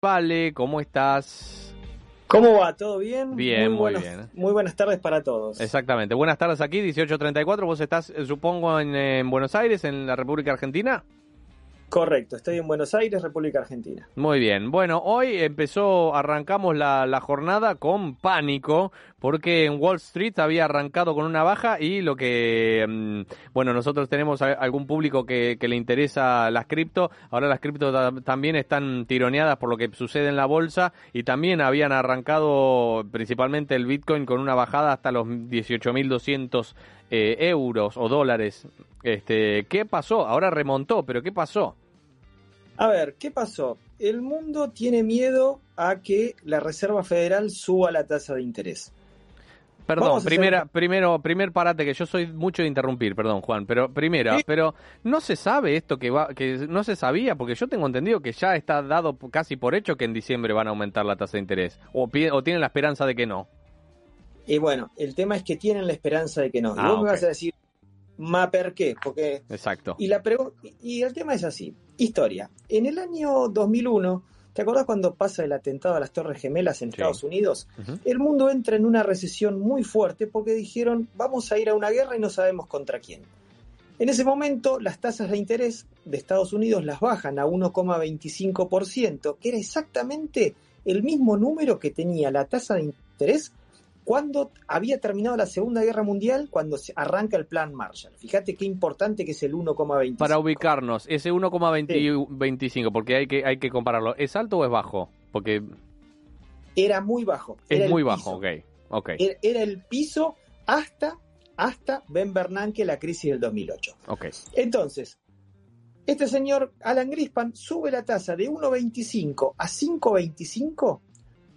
Vale, ¿cómo estás? ¿Cómo va? ¿Todo bien? Bien, muy, bien. Muy buenas tardes para todos. Exactamente. Buenas tardes aquí, 1834. ¿Vos estás, eh, supongo, en, en Buenos Aires, en la República Argentina? Correcto, estoy en Buenos Aires, República Argentina. Muy bien. Bueno, hoy empezó, arrancamos la, la, jornada con pánico, porque en Wall Street había arrancado con una baja y lo que, mm, bueno, nosotros tenemos algún público que, que le interesa las cripto, ahora las cripto también están tironeadas por lo que sucede en la bolsa y también habían arrancado principalmente el Bitcoin con una bajada hasta los 18.200 eh, euros o dólares. Este, ¿Qué pasó? Ahora remontó, pero ¿qué pasó? A ver, ¿qué pasó? El mundo tiene miedo a que la Reserva Federal suba la tasa de interés. Perdón, primera, primero, primer parate que yo soy mucho de interrumpir, perdón Juan, pero primera, ¿Sí? pero no se sabe esto que va, que no se sabía, porque yo tengo entendido que ya está dado casi por hecho que en diciembre van a aumentar la tasa de interés, o, o tienen la esperanza de que no. Y bueno, el tema es que tienen la esperanza de que no. Y ah, vos okay. me vas a decir, ¿ma per qué? Porque. Exacto. Y, la y el tema es así: historia. En el año 2001, ¿te acordás cuando pasa el atentado a las Torres Gemelas en sí. Estados Unidos? Uh -huh. El mundo entra en una recesión muy fuerte porque dijeron, vamos a ir a una guerra y no sabemos contra quién. En ese momento, las tasas de interés de Estados Unidos las bajan a 1,25%, que era exactamente el mismo número que tenía la tasa de interés cuando había terminado la Segunda Guerra Mundial, cuando se arranca el Plan Marshall. Fíjate qué importante que es el 1,25. Para ubicarnos, ese 1,25, sí. porque hay que, hay que compararlo. ¿Es alto o es bajo? Porque... Era muy bajo. Es muy bajo, ok. okay. Era, era, el piso hasta, hasta Ben Bernanke, la crisis del 2008. Okay. Entonces, este señor Alan Grispan sube la tasa de 1,25 a 5,25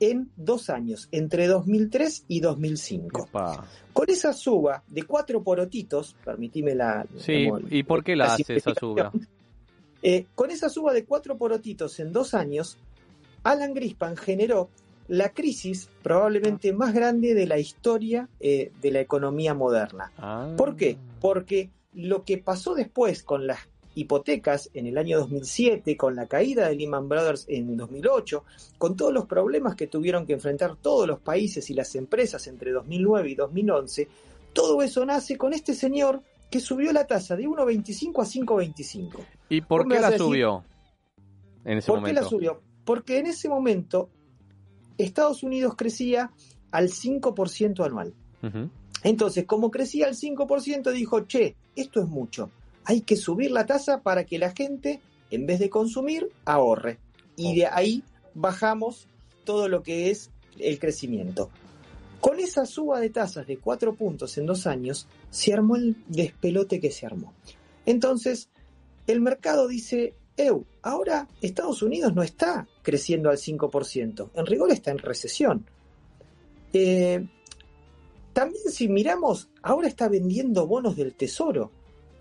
en dos años, entre 2003 y 2005. Epa. Con esa suba de cuatro porotitos, permitime la... Sí, como, ¿y por qué la, la hace esa suba? Eh, con esa suba de cuatro porotitos en dos años, Alan Grispan generó la crisis probablemente más grande de la historia eh, de la economía moderna. Ah. ¿Por qué? Porque lo que pasó después con las hipotecas en el año 2007, con la caída de Lehman Brothers en 2008, con todos los problemas que tuvieron que enfrentar todos los países y las empresas entre 2009 y 2011, todo eso nace con este señor que subió la tasa de 1,25 a 5,25. ¿Y por qué la subió en ese ¿Por momento? qué la subió? Porque en ese momento Estados Unidos crecía al 5% anual. Uh -huh. Entonces, como crecía al 5%, dijo, che, esto es mucho hay que subir la tasa para que la gente, en vez de consumir, ahorre. Y de ahí bajamos todo lo que es el crecimiento. Con esa suba de tasas de cuatro puntos en dos años, se armó el despelote que se armó. Entonces, el mercado dice, Eu, ahora Estados Unidos no está creciendo al 5%, en rigor está en recesión. Eh, también si miramos, ahora está vendiendo bonos del tesoro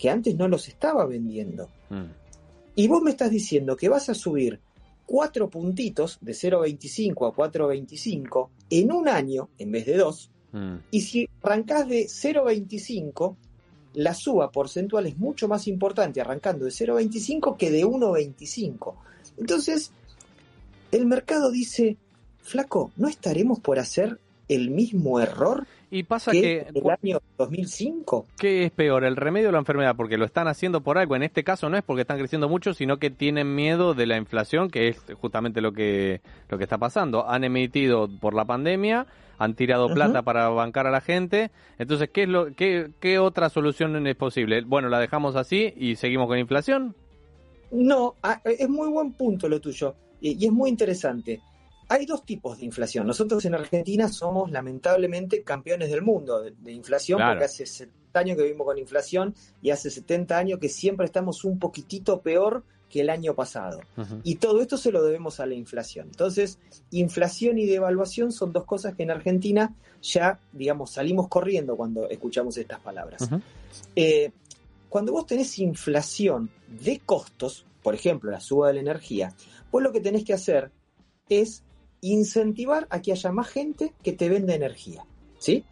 que antes no los estaba vendiendo. Mm. Y vos me estás diciendo que vas a subir cuatro puntitos de 0,25 a 4,25 en un año en vez de dos. Mm. Y si arrancás de 0,25, la suba porcentual es mucho más importante arrancando de 0,25 que de 1,25. Entonces, el mercado dice, flaco, ¿no estaremos por hacer el mismo error y pasa que... ¿El año 2005? ¿Qué es peor, el remedio o la enfermedad? Porque lo están haciendo por algo. En este caso no es porque están creciendo mucho, sino que tienen miedo de la inflación, que es justamente lo que, lo que está pasando. Han emitido por la pandemia, han tirado uh -huh. plata para bancar a la gente. Entonces, ¿qué, es lo, qué, ¿qué otra solución es posible? Bueno, la dejamos así y seguimos con inflación. No, es muy buen punto lo tuyo y es muy interesante hay dos tipos de inflación. Nosotros en Argentina somos lamentablemente campeones del mundo de, de inflación, claro. porque hace 70 años que vivimos con inflación y hace 70 años que siempre estamos un poquitito peor que el año pasado. Y todo esto se lo debemos a la inflación. Entonces, inflación y devaluación son dos cosas que en Argentina ya, digamos, salimos corriendo cuando escuchamos estas palabras. Eh, cuando vos tenés inflación de costos, por ejemplo, la suba de la energía, vos lo que tenés que hacer es incentivar a que haya más gente que te venda energía. ¿Sí?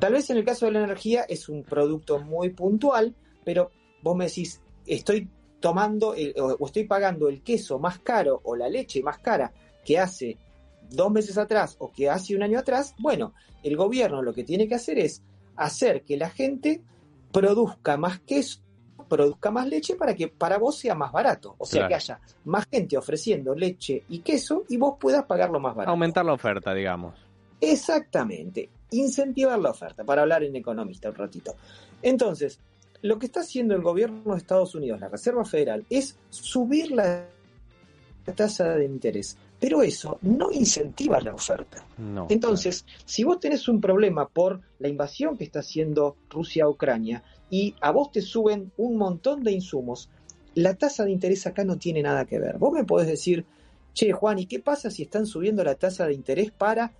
Tal vez en el caso de la energía es un producto muy puntual, pero vos me decís, estoy tomando o, estoy pagando el queso más caro o la leche más cara que hace dos meses atrás o que hace un año atrás, bueno, el gobierno lo que tiene que hacer es hacer que la gente produzca más queso, produzca más leche para que para vos sea más barato. O sea, que haya más gente ofreciendo leche y queso y vos puedas pagarlo más barato. Aumentar la oferta, digamos. Exactamente. Incentivar la oferta, para hablar en economista un ratito. Entonces, lo que está haciendo el gobierno de Estados Unidos, la Reserva Federal, es subir la tasa de interés. Pero eso no incentiva la oferta. Entonces, si vos tenés un problema por la invasión que está haciendo Rusia a Ucrania y a vos te suben un montón de insumos, la tasa de interés acá no tiene nada que ver. Vos me podés decir, che, Juan, ¿y qué pasa si están subiendo la tasa de interés para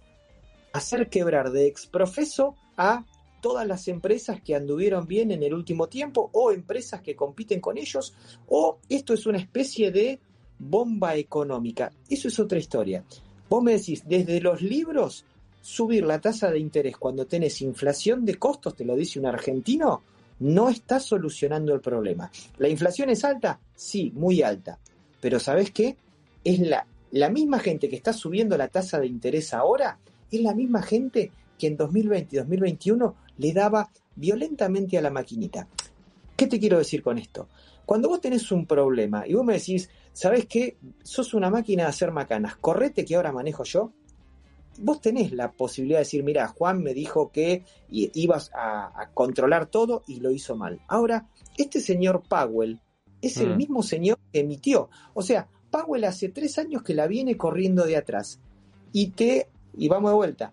hacer quebrar de exprofeso a todas las empresas que anduvieron bien en el último tiempo o empresas que compiten con ellos o esto es una especie de bomba económica. Eso es otra historia. Vos me decís, desde los libros, subir la tasa de interés cuando tenés inflación de costos, te lo dice un argentino, no está solucionando el problema. ¿La inflación es alta? Sí, muy alta. Pero ¿sabés qué? Es la, la misma gente que está subiendo la tasa de interés ahora, es la misma gente que en 2020 y 2021 le daba violentamente a la maquinita. ¿Qué te quiero decir con esto? Cuando vos tenés un problema y vos me decís, ¿sabes qué? Sos una máquina de hacer macanas, correte que ahora manejo yo. Vos tenés la posibilidad de decir, mira, Juan me dijo que ibas a, controlar todo y lo hizo mal. Ahora, este señor Powell es el mm. mismo señor que emitió. O sea, Powell hace tres años que la viene corriendo de atrás. Y te, y vamos de vuelta,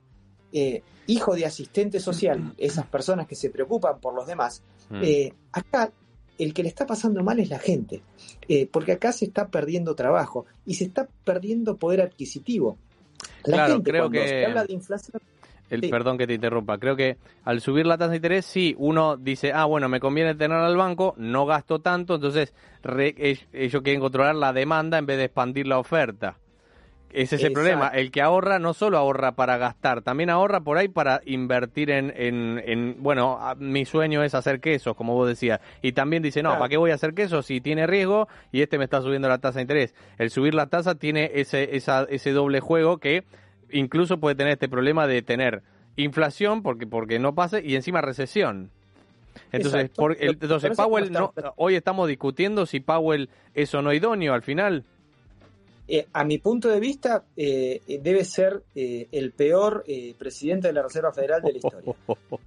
eh, hijo de asistente social, esas personas que se preocupan por los demás, mm. eh, acá el que le está pasando mal es la gente, eh, porque acá se está perdiendo trabajo y se está perdiendo poder adquisitivo. La gente, creo que... se habla de inflación, el, Perdón que te interrumpa. Creo que al subir la tasa de interés, sí, uno dice, ah, bueno, me conviene tener al banco, no gasto tanto, entonces ellos quieren controlar la demanda en vez de expandir la oferta. Ese es el problema. El que ahorra no solo ahorra para gastar, también ahorra por ahí para invertir en, en, bueno, mi sueño es hacer quesos, como vos decías. Y también dice, no, ¿para qué voy a hacer queso si tiene riesgo y este me está subiendo la tasa de interés? El subir la tasa tiene ese, esa, ese doble juego que incluso puede tener este problema de tener inflación porque, porque no pase y encima recesión. Entonces, entonces Powell, no, hoy estamos discutiendo si Powell es o no idóneo al final. Eh, a mi punto de vista, eh, debe ser eh, el peor presidente de la Reserva Federal de la historia.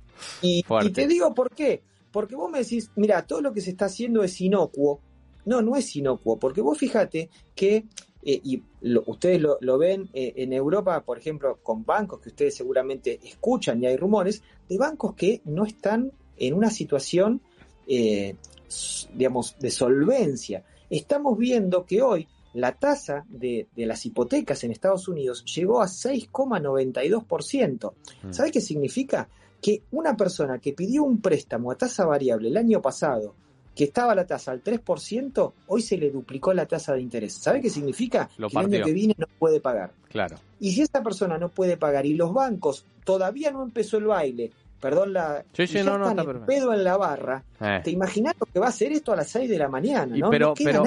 Y, te digo por qué. Porque vos me decís, mira, todo lo que se está haciendo es inocuo. No, no es inocuo, porque vos fíjate que, y ustedes lo, lo ven en Europa, por ejemplo, con bancos que ustedes seguramente escuchan y hay rumores, de bancos que no están en una situación, digamos, de solvencia. Estamos viendo que hoy la tasa de, las hipotecas en Estados Unidos llegó a 6,92%. Mm. ¿Sabes qué significa? Que una persona que pidió un préstamo a tasa variable el año pasado, que estaba la tasa al 3%, hoy se le duplicó la tasa de interés. ¿Sabe qué significa? que el año que viene no puede pagar. Claro. Y si esta persona no puede pagar y los bancos todavía no empezó el baile, perdón la sí, sí, no, no, pedo en la barra, eh. te imaginas lo que va a hacer esto a las 6 de la mañana, ¿no? Pero, pero,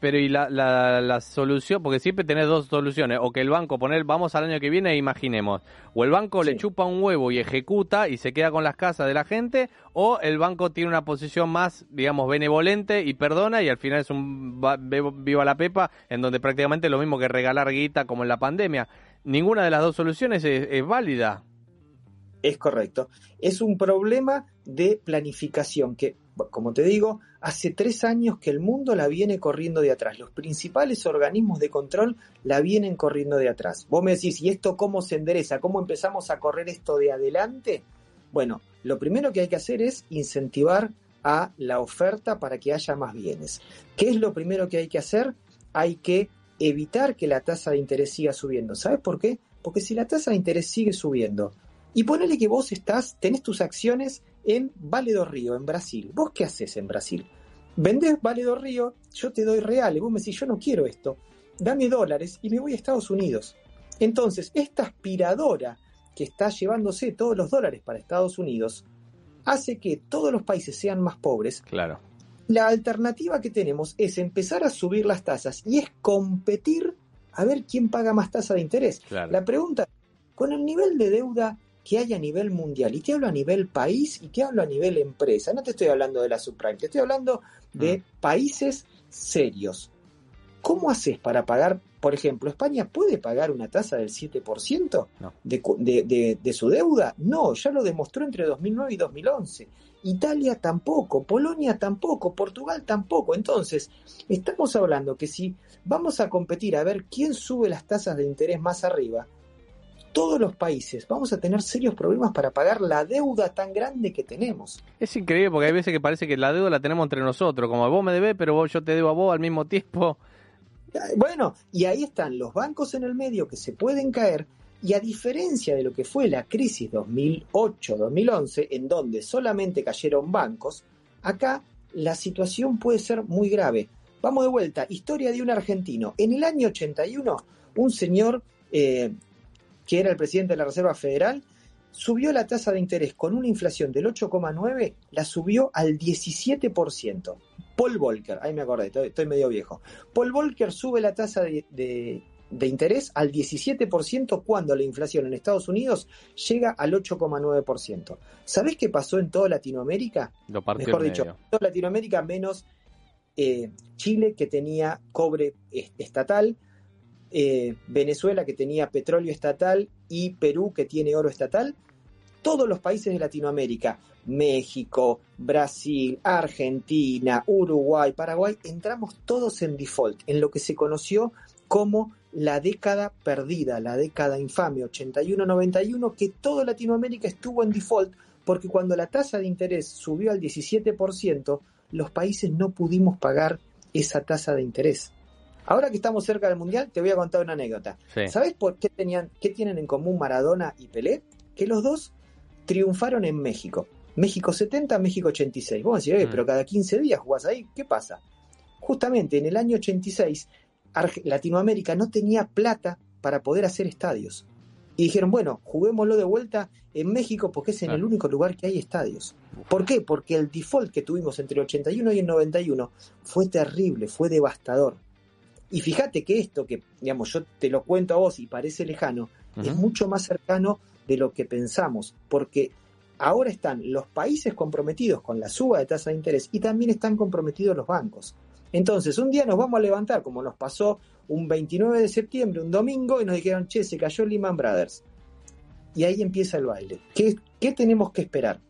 pero y la, la, solución, porque siempre tenés dos soluciones, o que el banco poner, vamos al año que viene e imaginemos, o el banco le chupa un huevo y ejecuta y se queda con las casas de la gente, o el banco tiene una posición más, digamos, benevolente y perdona y al final es un viva la pepa, en donde prácticamente es lo mismo que regalar guita como en la pandemia. Ninguna de las dos soluciones es válida. Es correcto. Es un problema de planificación que, como te digo, hace tres años que el mundo la viene corriendo de atrás. Los principales organismos de control la vienen corriendo de atrás. Vos me decís, ¿y esto cómo se endereza? ¿Cómo empezamos a correr esto de adelante? Bueno, lo primero que hay que hacer es incentivar a la oferta para que haya más bienes. ¿Qué es lo primero que hay que hacer? Hay que evitar que la tasa de interés siga subiendo. ¿Sabes por qué? Porque si la tasa de interés sigue subiendo, y ponele que vos estás, tenés tus acciones en Vale do Río, en Brasil. ¿Vos qué haces en Brasil? Vendés Vale do Río, yo te doy reales, vos me decís, yo no quiero esto, dame dólares y me voy a Estados Unidos. Entonces, esta aspiradora que está llevándose todos los dólares para Estados Unidos hace que todos los países sean más pobres. Claro. La alternativa que tenemos es empezar a subir las tasas y es competir a ver quién paga más tasa de interés. La pregunta, con el nivel de deuda que hay a nivel mundial, y te hablo a nivel país y te hablo a nivel empresa, no te estoy hablando de la subprime, te estoy hablando de mm. países serios. ¿Cómo haces para pagar, por ejemplo, España puede pagar una tasa del 7% de, de, su deuda? No, ya lo demostró entre 2009 y 2011. Italia tampoco, Polonia tampoco, Portugal tampoco. Entonces, estamos hablando que si vamos a competir a ver quién sube las tasas de interés más arriba, todos los países vamos a tener serios problemas para pagar la deuda tan grande que tenemos. Es increíble porque hay veces que parece que la deuda la tenemos entre nosotros, como vos me debes, pero yo te debo a vos al mismo tiempo. Bueno, y ahí están los bancos en el medio que se pueden caer y a diferencia de lo que fue la crisis 2008-2011, en donde solamente cayeron bancos, acá la situación puede ser muy grave. Vamos de vuelta, historia de un argentino. En el año 81, un señor eh, que era el presidente de la Reserva Federal, subió la tasa de interés con una inflación del 8,9, la subió al 17%. Paul Volcker, ahí me acordé, estoy, medio viejo. Paul Volcker sube la tasa de, interés al 17% cuando la inflación en Estados Unidos llega al 8,9%. ¿Sabés qué pasó en toda Latinoamérica? Lo Mejor dicho, toda Latinoamérica menos eh, Chile que tenía cobre estatal, eh, Venezuela que tenía petróleo estatal y Perú que tiene oro estatal. Todos los países de Latinoamérica México, Brasil, Argentina, Uruguay, Paraguay, entramos todos en default, en lo que se conoció como la década perdida, la década infame 81-91, que toda Latinoamérica estuvo en default porque cuando la tasa de interés subió al 17%, los países no pudimos pagar esa tasa de interés. Ahora que estamos cerca del Mundial, te voy a contar una anécdota. ¿Sabes por qué, tenían, qué tienen en común Maradona y Pelé? Que los dos triunfaron en México. México 70, México 86. Vos decís, mm. pero cada 15 días jugás ahí, ¿qué pasa? Justamente en el año 86, Latinoamérica no tenía plata para poder hacer estadios. Y dijeron, bueno, juguémoslo de vuelta en México porque es en el único lugar que hay estadios. ¿Por qué? Porque el default que tuvimos entre el 81 y el 91 fue terrible, fue devastador. Y fíjate que esto, que digamos, yo te lo cuento a vos y parece lejano, es mucho más cercano de lo que pensamos, porque ahora están los países comprometidos con la suba de tasa de interés y también están comprometidos los bancos. Entonces, un día nos vamos a levantar, como nos pasó un 29 de septiembre, un domingo, y nos dijeron, che, se cayó Lehman Brothers. Y ahí empieza el baile. ¿Qué, ¿Qué tenemos que esperar?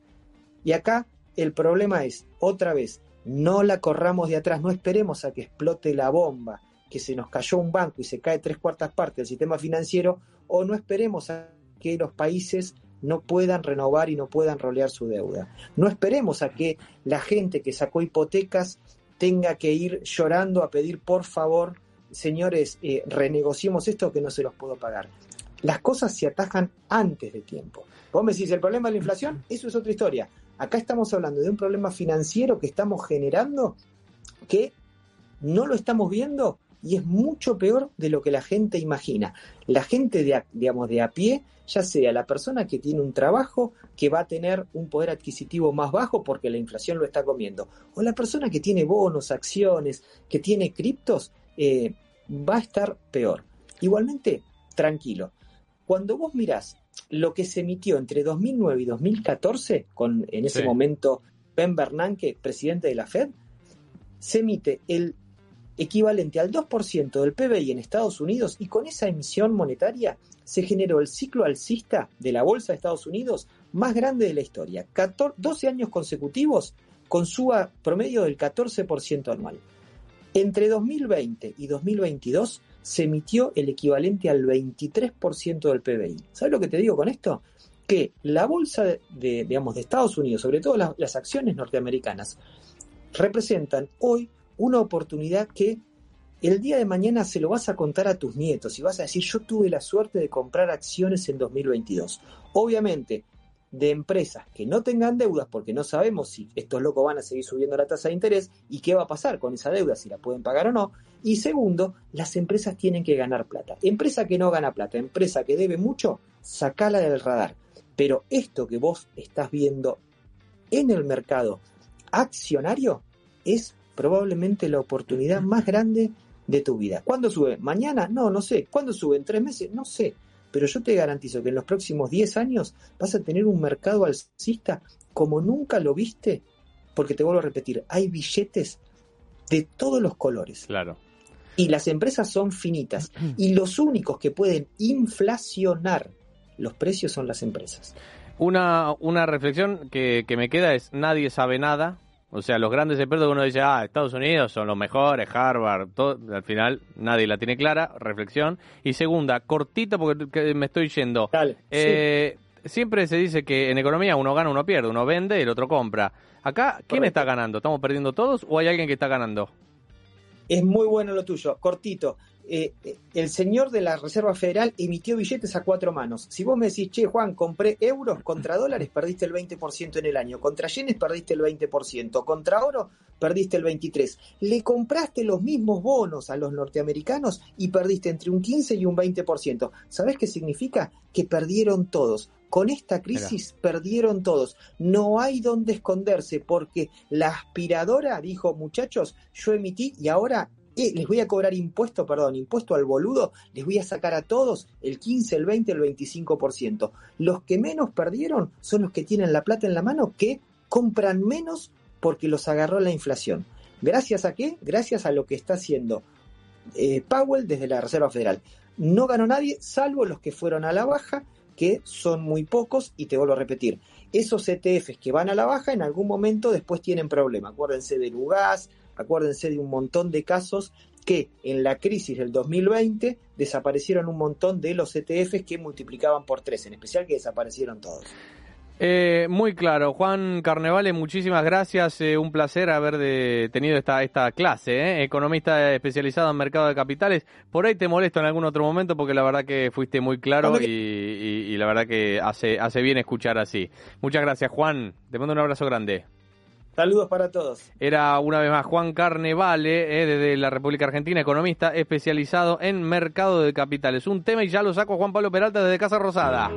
Y acá el problema es, otra vez, no la corramos de atrás, no esperemos a que explote la bomba, que se nos cayó un banco y se cae tres cuartas partes del sistema financiero, o no esperemos a que los países no puedan renovar y no puedan rolear su deuda. No esperemos a que la gente que sacó hipotecas tenga que ir llorando a pedir por favor, señores, eh, renegociemos esto que no se los puedo pagar. Las cosas se atajan antes de tiempo. Vos me decís, el problema de la inflación, eso es otra historia. Acá estamos hablando de un problema financiero que estamos generando que no lo estamos viendo y es mucho peor de lo que la gente imagina. La gente de, digamos, de a pie, ya sea la persona que tiene un trabajo que va a tener un poder adquisitivo más bajo porque la inflación lo está comiendo, o la persona que tiene bonos, acciones, que tiene criptos, eh, va a estar peor. Igualmente, tranquilo. Cuando vos mirás lo que se emitió entre 2009 y 2014, con en ese momento Ben Bernanke, presidente de la Fed, se emite el equivalente al 2% del PBI en Estados Unidos y con esa emisión monetaria se generó el ciclo alcista de la Bolsa de Estados Unidos más grande de la historia, 12 años consecutivos con su promedio del 14% anual. Entre 2020 y 2022 se emitió el equivalente al 23% del PBI. ¿Sabes lo que te digo con esto? que la bolsa de, digamos, de Estados Unidos, sobre todo las, acciones norteamericanas, representan hoy una oportunidad que el día de mañana se lo vas a contar a tus nietos y vas a decir, yo tuve la suerte de comprar acciones en 2022. Obviamente, de empresas que no tengan deudas, porque no sabemos si estos locos van a seguir subiendo la tasa de interés y qué va a pasar con esa deuda, si la pueden pagar o no. Y segundo, las empresas tienen que ganar plata. Empresa que no gana plata, empresa que debe mucho, sacala del radar. Pero esto que vos estás viendo en el mercado accionario es probablemente la oportunidad más grande de tu vida. ¿Cuándo sube? ¿Mañana? No, no sé. ¿Cuándo sube? ¿En tres meses? No sé. Pero yo te garantizo que en los próximos 10 años vas a tener un mercado alcista como nunca lo viste, porque te vuelvo a repetir, hay billetes de todos los colores. Claro. Y las empresas son finitas. Y los únicos que pueden inflacionar los precios son las empresas. Una, una reflexión que, que me queda es, nadie sabe nada, o sea, los grandes expertos uno dice, ah, Estados Unidos son los mejores, Harvard, todo, al final nadie la tiene clara, reflexión. Y segunda, cortita porque me estoy yendo. Eh, siempre se dice que en economía uno gana, uno pierde, uno vende y el otro compra. Acá, ¿quién está ganando? ¿Estamos perdiendo todos o hay alguien que está ganando? Es muy bueno lo tuyo, cortito. Eh, eh, el señor de la Reserva Federal emitió billetes a cuatro manos. Si vos me decís, che, Juan, compré euros contra dólares, perdiste el 20% en el año. Contra yenes, perdiste el 20%. Contra oro, perdiste el 23%. Le compraste los mismos bonos a los norteamericanos y perdiste entre un 15 y un 20%. ¿Sabés qué significa? Que perdieron todos. Con esta crisis perdieron todos. No hay donde esconderse porque la aspiradora dijo, muchachos, yo emití y ahora les voy a cobrar impuesto, perdón, impuesto al boludo, les voy a sacar a todos el 15, el 20, el 25%. Los que menos perdieron son los que tienen la plata en la mano que compran menos porque los agarró la inflación. ¿Gracias a qué? Gracias a lo que está haciendo eh, Powell desde la Reserva Federal. No ganó nadie, salvo los que fueron a la baja, que son muy pocos, y te vuelvo a repetir, esos ETFs que van a la baja en algún momento después tienen problema. Acuérdense del UGAS, Acuérdense de un montón de casos que en la crisis del 2020 desaparecieron un montón de los ETFs que multiplicaban por tres, en especial que desaparecieron todos. Eh, muy claro, Juan Carnevale, muchísimas gracias, eh, un placer haber tenido esta, esta clase, eh. economista especializado en mercado de capitales. Por ahí te molesto en algún otro momento porque la verdad que fuiste muy claro y, y, la verdad que hace, hace bien escuchar así. Muchas gracias, Juan, te mando un abrazo grande. Saludos para todos. Era una vez más Juan Carnevale, eh, desde la República Argentina, economista especializado en mercado de capitales. Un tema y ya lo saco Juan Pablo Peralta desde Casa Rosada.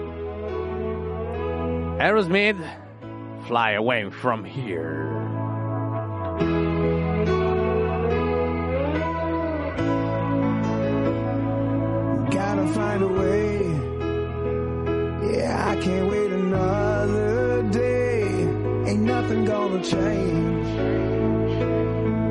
Aerosmith, Fly Away From Here. Gotta find a way. Yeah, I can't wait another day. Ain't nothing gonna change.